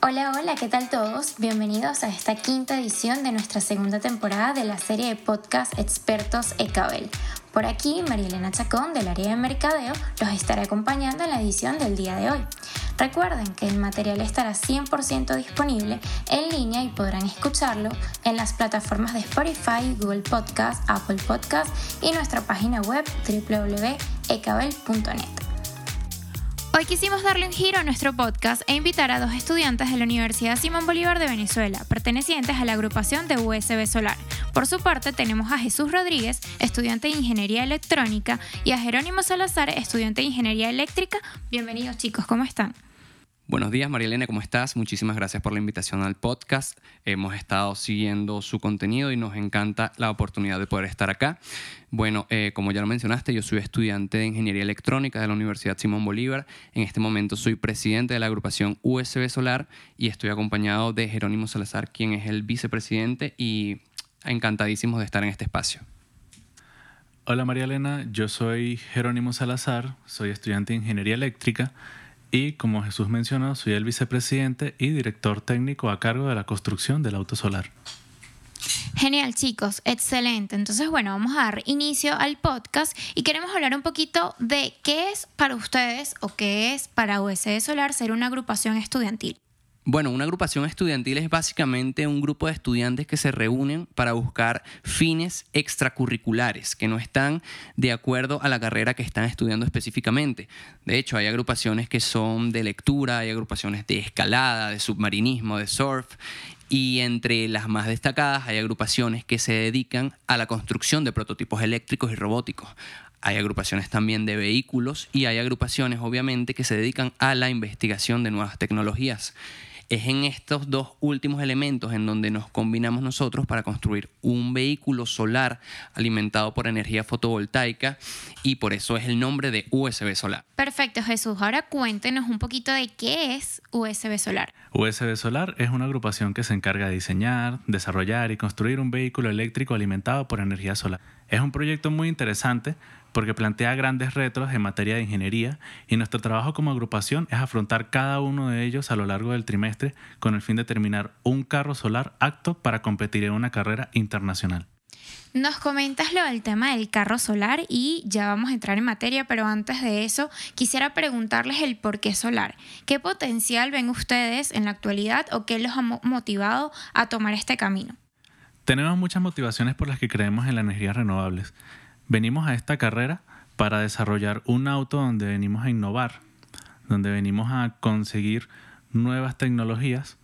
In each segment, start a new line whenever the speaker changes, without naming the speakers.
Hola, hola, ¿qué tal todos? Bienvenidos a esta quinta edición de nuestra segunda temporada de la serie de podcast Expertos Ecabel. Por aquí, María Elena Chacón, del área de mercadeo, los estará acompañando en la edición del día de hoy. Recuerden que el material estará 100% disponible en línea y podrán escucharlo en las plataformas de Spotify, Google Podcast, Apple Podcast y nuestra página web www.ecabel.net. Hoy quisimos darle un giro a nuestro podcast e invitar a dos estudiantes de la Universidad Simón Bolívar de Venezuela, pertenecientes a la agrupación de USB Solar. Por su parte, tenemos a Jesús Rodríguez, estudiante de Ingeniería Electrónica, y a Jerónimo Salazar, estudiante de Ingeniería Eléctrica. Bienvenidos chicos, ¿cómo están?
Buenos días, María Elena, ¿cómo estás? Muchísimas gracias por la invitación al podcast. Hemos estado siguiendo su contenido y nos encanta la oportunidad de poder estar acá. Bueno, eh, como ya lo mencionaste, yo soy estudiante de Ingeniería Electrónica de la Universidad Simón Bolívar. En este momento soy presidente de la agrupación USB Solar y estoy acompañado de Jerónimo Salazar, quien es el vicepresidente y encantadísimos de estar en este espacio.
Hola María Elena, yo soy Jerónimo Salazar, soy estudiante de Ingeniería Eléctrica y como Jesús mencionó, soy el vicepresidente y director técnico a cargo de la construcción del auto solar.
Genial chicos, excelente. Entonces, bueno, vamos a dar inicio al podcast y queremos hablar un poquito de qué es para ustedes o qué es para USD Solar ser una agrupación estudiantil.
Bueno, una agrupación estudiantil es básicamente un grupo de estudiantes que se reúnen para buscar fines extracurriculares que no están de acuerdo a la carrera que están estudiando específicamente. De hecho, hay agrupaciones que son de lectura, hay agrupaciones de escalada, de submarinismo, de surf, y entre las más destacadas hay agrupaciones que se dedican a la construcción de prototipos eléctricos y robóticos. Hay agrupaciones también de vehículos y hay agrupaciones obviamente que se dedican a la investigación de nuevas tecnologías. Es en estos dos últimos elementos en donde nos combinamos nosotros para construir un vehículo solar alimentado por energía fotovoltaica y por eso es el nombre de USB Solar.
Perfecto, Jesús. Ahora cuéntenos un poquito de qué es USB Solar.
USB Solar es una agrupación que se encarga de diseñar, desarrollar y construir un vehículo eléctrico alimentado por energía solar. Es un proyecto muy interesante porque plantea grandes retos en materia de ingeniería y nuestro trabajo como agrupación es afrontar cada uno de ellos a lo largo del trimestre con el fin de terminar un carro solar apto para competir en una carrera internacional.
Nos comentas lo del tema del carro solar y ya vamos a entrar en materia, pero antes de eso quisiera preguntarles el por qué solar. ¿Qué potencial ven ustedes en la actualidad o qué los ha motivado a tomar este camino?
Tenemos muchas motivaciones por las que creemos en las energías renovables. Venimos a esta carrera para desarrollar un auto donde venimos a innovar, donde venimos a conseguir nuevas tecnologías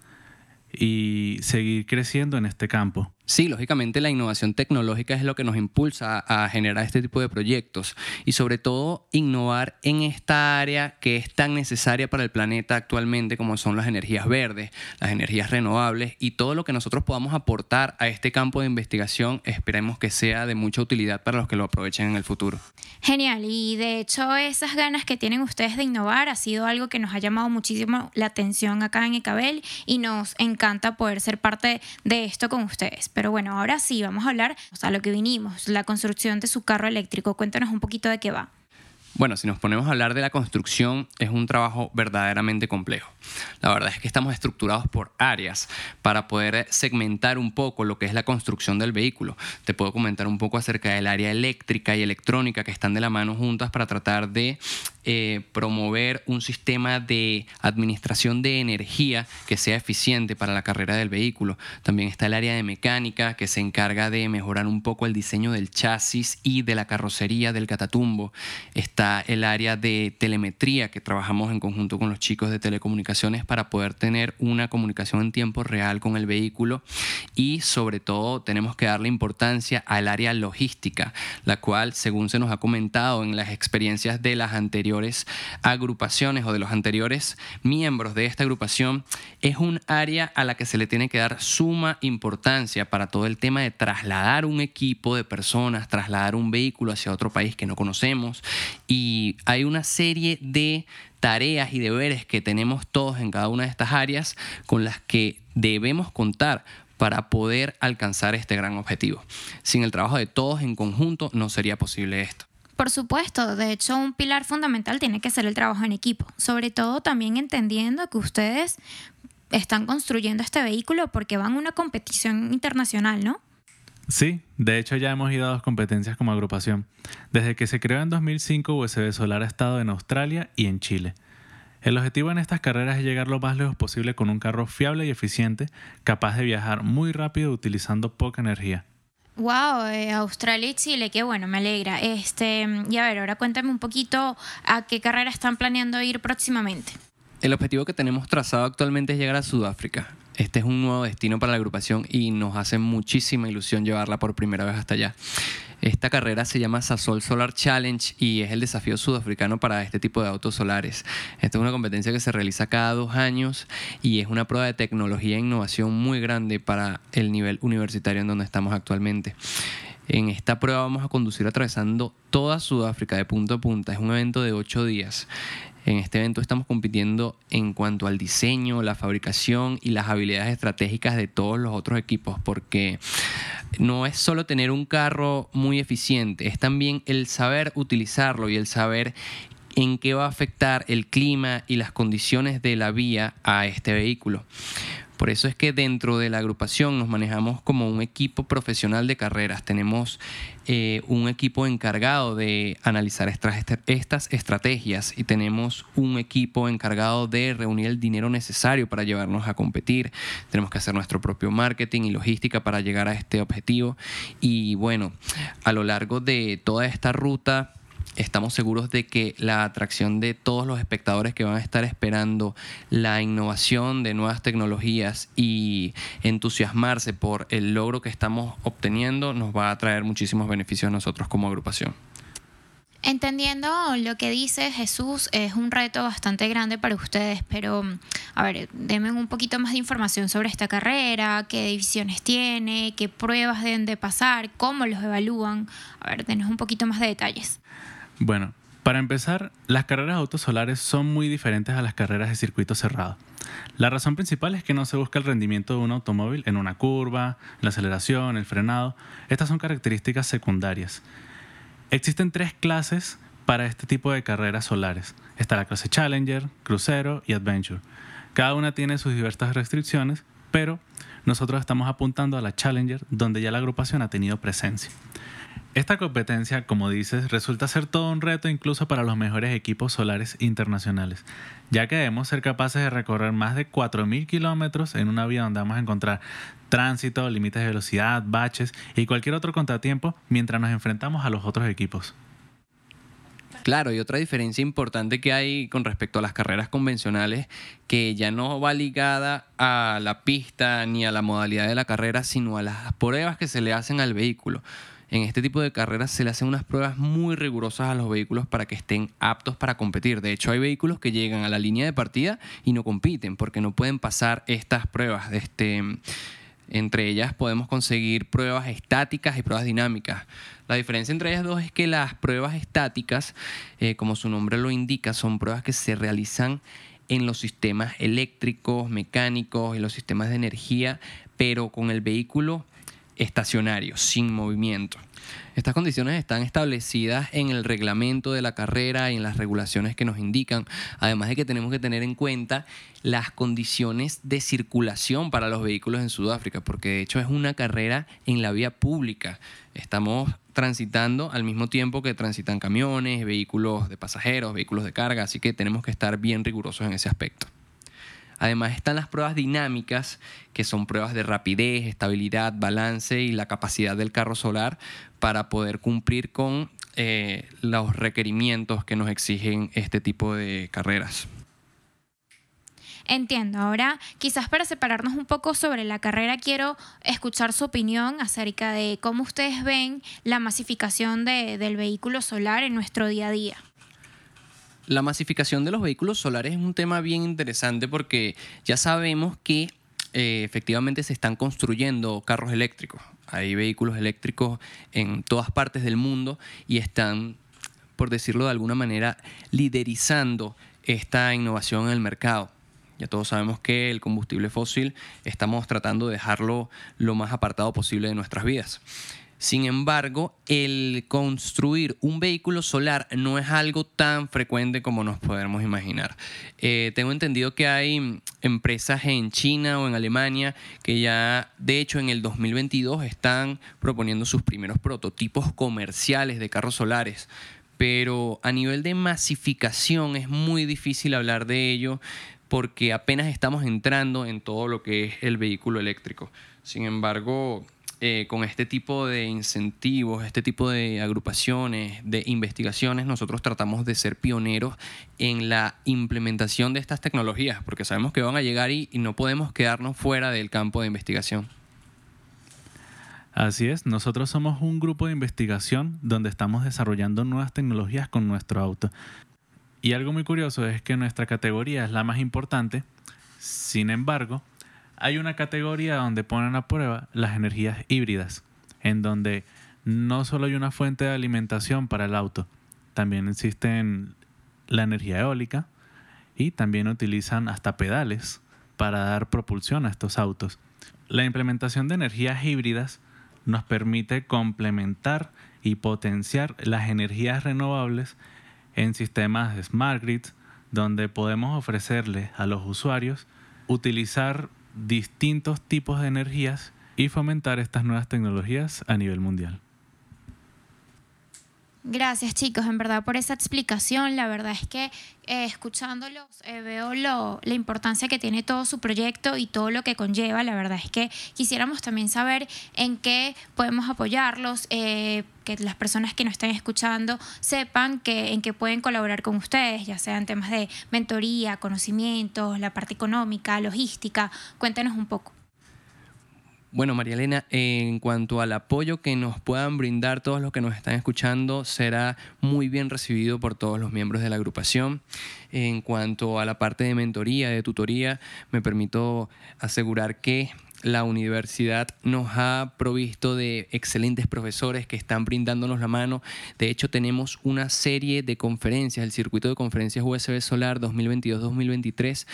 y seguir creciendo en este campo.
Sí, lógicamente la innovación tecnológica es lo que nos impulsa a generar este tipo de proyectos y sobre todo innovar en esta área que es tan necesaria para el planeta actualmente como son las energías verdes, las energías renovables y todo lo que nosotros podamos aportar a este campo de investigación esperemos que sea de mucha utilidad para los que lo aprovechen en el futuro.
Genial y de hecho esas ganas que tienen ustedes de innovar ha sido algo que nos ha llamado muchísimo la atención acá en Ecabel y nos encanta poder ser parte de esto con ustedes. Pero bueno, ahora sí, vamos a hablar a lo que vinimos, la construcción de su carro eléctrico. Cuéntanos un poquito de qué va.
Bueno, si nos ponemos a hablar de la construcción, es un trabajo verdaderamente complejo. La verdad es que estamos estructurados por áreas para poder segmentar un poco lo que es la construcción del vehículo. Te puedo comentar un poco acerca del área eléctrica y electrónica que están de la mano juntas para tratar de eh, promover un sistema de administración de energía que sea eficiente para la carrera del vehículo. También está el área de mecánica que se encarga de mejorar un poco el diseño del chasis y de la carrocería del catatumbo. Está el área de telemetría que trabajamos en conjunto con los chicos de telecomunicaciones para poder tener una comunicación en tiempo real con el vehículo y sobre todo tenemos que darle importancia al área logística, la cual según se nos ha comentado en las experiencias de las anteriores agrupaciones o de los anteriores miembros de esta agrupación, es un área a la que se le tiene que dar suma importancia para todo el tema de trasladar un equipo de personas, trasladar un vehículo hacia otro país que no conocemos. Y hay una serie de tareas y deberes que tenemos todos en cada una de estas áreas con las que debemos contar para poder alcanzar este gran objetivo. Sin el trabajo de todos en conjunto no sería posible esto.
Por supuesto, de hecho un pilar fundamental tiene que ser el trabajo en equipo, sobre todo también entendiendo que ustedes están construyendo este vehículo porque van a una competición internacional, ¿no?
Sí, de hecho ya hemos ido a dos competencias como agrupación. Desde que se creó en 2005, USB Solar ha estado en Australia y en Chile. El objetivo en estas carreras es llegar lo más lejos posible con un carro fiable y eficiente, capaz de viajar muy rápido utilizando poca energía.
Wow, eh, Australia y Chile, qué bueno, me alegra. Este, y a ver, ahora cuéntame un poquito a qué carrera están planeando ir próximamente.
El objetivo que tenemos trazado actualmente es llegar a Sudáfrica. Este es un nuevo destino para la agrupación y nos hace muchísima ilusión llevarla por primera vez hasta allá. Esta carrera se llama Sasol Solar Challenge y es el desafío sudafricano para este tipo de autos solares. Esta es una competencia que se realiza cada dos años y es una prueba de tecnología e innovación muy grande para el nivel universitario en donde estamos actualmente. En esta prueba vamos a conducir atravesando toda Sudáfrica de punta a punta. Es un evento de ocho días. En este evento estamos compitiendo en cuanto al diseño, la fabricación y las habilidades estratégicas de todos los otros equipos, porque no es solo tener un carro muy eficiente, es también el saber utilizarlo y el saber en qué va a afectar el clima y las condiciones de la vía a este vehículo. Por eso es que dentro de la agrupación nos manejamos como un equipo profesional de carreras. Tenemos eh, un equipo encargado de analizar estas estrategias y tenemos un equipo encargado de reunir el dinero necesario para llevarnos a competir. Tenemos que hacer nuestro propio marketing y logística para llegar a este objetivo. Y bueno, a lo largo de toda esta ruta estamos seguros de que la atracción de todos los espectadores que van a estar esperando la innovación de nuevas tecnologías y entusiasmarse por el logro que estamos obteniendo nos va a traer muchísimos beneficios a nosotros como agrupación.
Entendiendo lo que dice Jesús, es un reto bastante grande para ustedes, pero a ver, denme un poquito más de información sobre esta carrera, qué divisiones tiene, qué pruebas deben de pasar, cómo los evalúan. A ver, denos un poquito más de detalles.
Bueno, para empezar, las carreras autosolares son muy diferentes a las carreras de circuito cerrado. La razón principal es que no se busca el rendimiento de un automóvil en una curva, la aceleración, el frenado. Estas son características secundarias. Existen tres clases para este tipo de carreras solares. Está la clase Challenger, Crucero y Adventure. Cada una tiene sus diversas restricciones, pero nosotros estamos apuntando a la Challenger, donde ya la agrupación ha tenido presencia. Esta competencia, como dices, resulta ser todo un reto incluso para los mejores equipos solares internacionales, ya que debemos ser capaces de recorrer más de 4.000 kilómetros en una vía donde vamos a encontrar tránsito, límites de velocidad, baches y cualquier otro contratiempo mientras nos enfrentamos a los otros equipos.
Claro, y otra diferencia importante que hay con respecto a las carreras convencionales, que ya no va ligada a la pista ni a la modalidad de la carrera, sino a las pruebas que se le hacen al vehículo en este tipo de carreras se le hacen unas pruebas muy rigurosas a los vehículos para que estén aptos para competir. De hecho, hay vehículos que llegan a la línea de partida y no compiten porque no pueden pasar estas pruebas. Este, entre ellas podemos conseguir pruebas estáticas y pruebas dinámicas. La diferencia entre ellas dos es que las pruebas estáticas, eh, como su nombre lo indica, son pruebas que se realizan en los sistemas eléctricos, mecánicos, en los sistemas de energía, pero con el vehículo estacionario, sin movimiento. Estas condiciones están establecidas en el reglamento de la carrera y en las regulaciones que nos indican, además de que tenemos que tener en cuenta las condiciones de circulación para los vehículos en Sudáfrica, porque de hecho es una carrera en la vía pública. Estamos transitando al mismo tiempo que transitan camiones, vehículos de pasajeros, vehículos de carga, así que tenemos que estar bien rigurosos en ese aspecto. Además están las pruebas dinámicas, que son pruebas de rapidez, estabilidad, balance y la capacidad del carro solar para poder cumplir con eh, los requerimientos que nos exigen este tipo de carreras.
Entiendo. Ahora, quizás para separarnos un poco sobre la carrera, quiero escuchar su opinión acerca de cómo ustedes ven la masificación del vehículo solar en nuestro día a día.
La masificación de los vehículos solares es un tema bien interesante porque ya sabemos que eh, efectivamente se están construyendo carros eléctricos. Hay vehículos eléctricos en todas partes del mundo y están, por decirlo de alguna manera, liderizando esta innovación en el mercado. Ya todos sabemos que el combustible fósil estamos tratando de dejarlo lo más apartado posible de nuestras vidas. Sin embargo, el construir un vehículo solar no es algo tan frecuente como nos podemos imaginar. Eh, tengo entendido que hay empresas en China o en Alemania que ya, de hecho, en el 2022 están proponiendo sus primeros prototipos comerciales de carros solares pero a nivel de masificación es muy difícil hablar de ello porque apenas estamos entrando en todo lo que es el vehículo eléctrico. Sin embargo, eh, con este tipo de incentivos, este tipo de agrupaciones, de investigaciones, nosotros tratamos de ser pioneros en la implementación de estas tecnologías, porque sabemos que van a llegar y no podemos quedarnos fuera del campo de investigación.
Así es, nosotros somos un grupo de investigación donde estamos desarrollando nuevas tecnologías con nuestro auto. Y algo muy curioso es que nuestra categoría es la más importante, sin embargo, hay una categoría donde ponen a prueba las energías híbridas, en donde no solo hay una fuente de alimentación para el auto, también existen la energía eólica y también utilizan hasta pedales para dar propulsión a estos autos. La implementación de energías híbridas nos permite complementar y potenciar las energías renovables en sistemas de smart grid, donde podemos ofrecerle a los usuarios utilizar distintos tipos de energías y fomentar estas nuevas tecnologías a nivel mundial.
Gracias chicos, en verdad por esa explicación. La verdad es que eh, escuchándolos eh, veo lo, la importancia que tiene todo su proyecto y todo lo que conlleva. La verdad es que quisiéramos también saber en qué podemos apoyarlos, eh, que las personas que nos estén escuchando sepan que, en qué pueden colaborar con ustedes, ya sean temas de mentoría, conocimientos, la parte económica, logística. Cuéntenos un poco.
Bueno, María Elena, en cuanto al apoyo que nos puedan brindar todos los que nos están escuchando, será muy bien recibido por todos los miembros de la agrupación. En cuanto a la parte de mentoría, de tutoría, me permito asegurar que la universidad nos ha provisto de excelentes profesores que están brindándonos la mano. De hecho, tenemos una serie de conferencias, el circuito de conferencias USB Solar 2022-2023,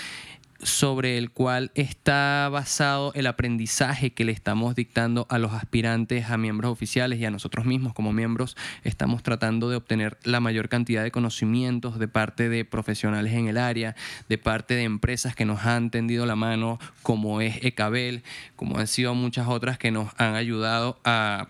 sobre el cual está basado el aprendizaje que le estamos dictando a los aspirantes a miembros oficiales y a nosotros mismos como miembros. Estamos tratando de obtener la mayor cantidad de conocimientos de parte de profesionales en el área, de parte de empresas que nos han tendido la mano, como es Ecabel, como han sido muchas otras que nos han ayudado a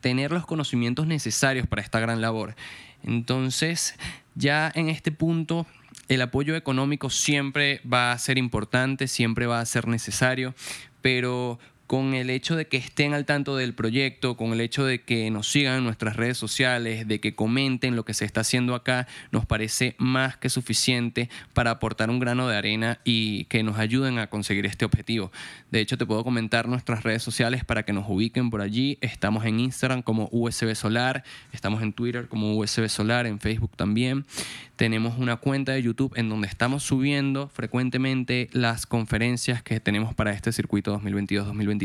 tener los conocimientos necesarios para esta gran labor. Entonces, ya en este punto el apoyo económico siempre va a ser importante, siempre va a ser necesario, pero con el hecho de que estén al tanto del proyecto, con el hecho de que nos sigan en nuestras redes sociales, de que comenten lo que se está haciendo acá, nos parece más que suficiente para aportar un grano de arena y que nos ayuden a conseguir este objetivo. De hecho, te puedo comentar nuestras redes sociales para que nos ubiquen por allí. Estamos en Instagram como USB Solar, estamos en Twitter como USB Solar, en Facebook también. Tenemos una cuenta de YouTube en donde estamos subiendo frecuentemente las conferencias que tenemos para este circuito 2022-2023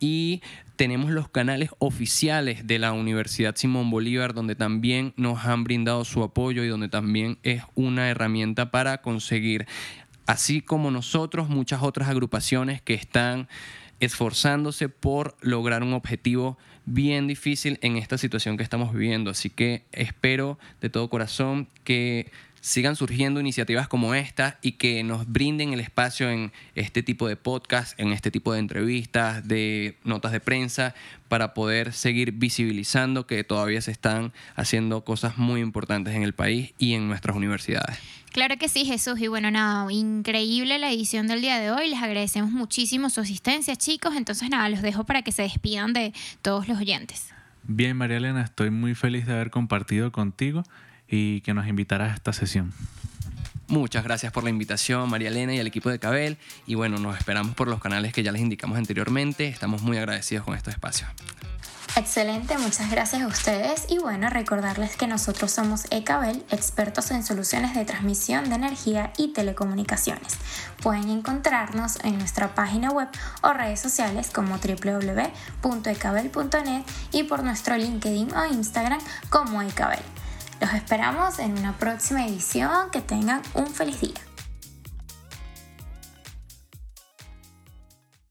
y tenemos los canales oficiales de la Universidad Simón Bolívar donde también nos han brindado su apoyo y donde también es una herramienta para conseguir, así como nosotros, muchas otras agrupaciones que están esforzándose por lograr un objetivo bien difícil en esta situación que estamos viviendo. Así que espero de todo corazón que sigan surgiendo iniciativas como esta y que nos brinden el espacio en este tipo de podcast, en este tipo de entrevistas, de notas de prensa, para poder seguir visibilizando que todavía se están haciendo cosas muy importantes en el país y en nuestras universidades.
Claro que sí, Jesús. Y bueno, nada, increíble la edición del día de hoy. Les agradecemos muchísimo su asistencia, chicos. Entonces, nada, los dejo para que se despidan de todos los oyentes.
Bien, María Elena, estoy muy feliz de haber compartido contigo y que nos invitaras a esta sesión.
Muchas gracias por la invitación, María Elena y al equipo de Cabel. Y bueno, nos esperamos por los canales que ya les indicamos anteriormente. Estamos muy agradecidos con estos espacios.
Excelente, muchas gracias a ustedes y bueno, recordarles que nosotros somos Ecabel, expertos en soluciones de transmisión de energía y telecomunicaciones. Pueden encontrarnos en nuestra página web o redes sociales como www.ecabel.net y por nuestro LinkedIn o Instagram como Ecabel. Los esperamos en una próxima edición. Que tengan un feliz día.